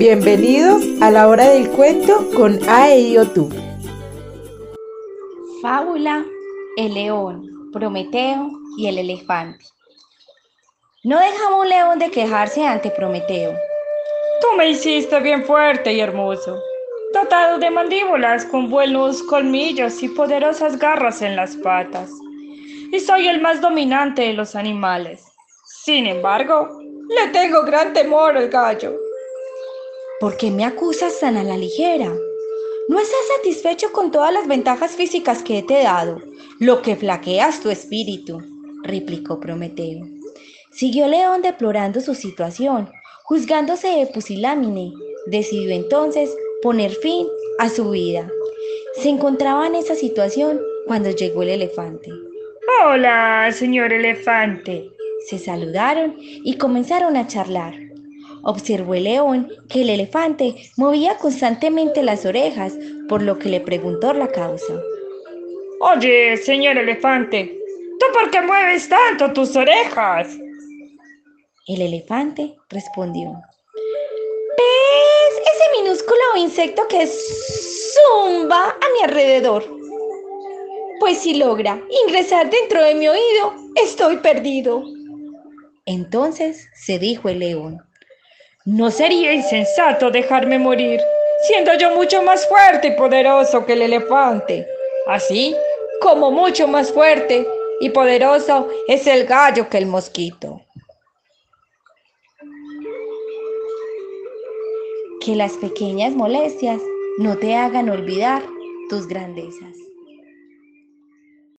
Bienvenidos a la hora del cuento con Aedio Fábula El león, Prometeo y el elefante. No dejaba un león de quejarse ante Prometeo. Tú me hiciste bien fuerte y hermoso, dotado de mandíbulas con buenos colmillos y poderosas garras en las patas. Y soy el más dominante de los animales. Sin embargo, le tengo gran temor al gallo. ¿Por qué me acusas tan a la ligera? No estás satisfecho con todas las ventajas físicas que te he dado, lo que flaqueas tu espíritu, replicó Prometeo. Siguió León deplorando su situación, juzgándose de pusilámine. Decidió entonces poner fin a su vida. Se encontraba en esa situación cuando llegó el elefante. Hola, señor elefante. Se saludaron y comenzaron a charlar. Observó el león que el elefante movía constantemente las orejas, por lo que le preguntó la causa. Oye, señor elefante, ¿tú por qué mueves tanto tus orejas? El elefante respondió. ¿Ves ese minúsculo insecto que zumba a mi alrededor? Pues si logra ingresar dentro de mi oído, estoy perdido. Entonces se dijo el león. No sería insensato dejarme morir, siendo yo mucho más fuerte y poderoso que el elefante. Así como mucho más fuerte y poderoso es el gallo que el mosquito. Que las pequeñas molestias no te hagan olvidar tus grandezas.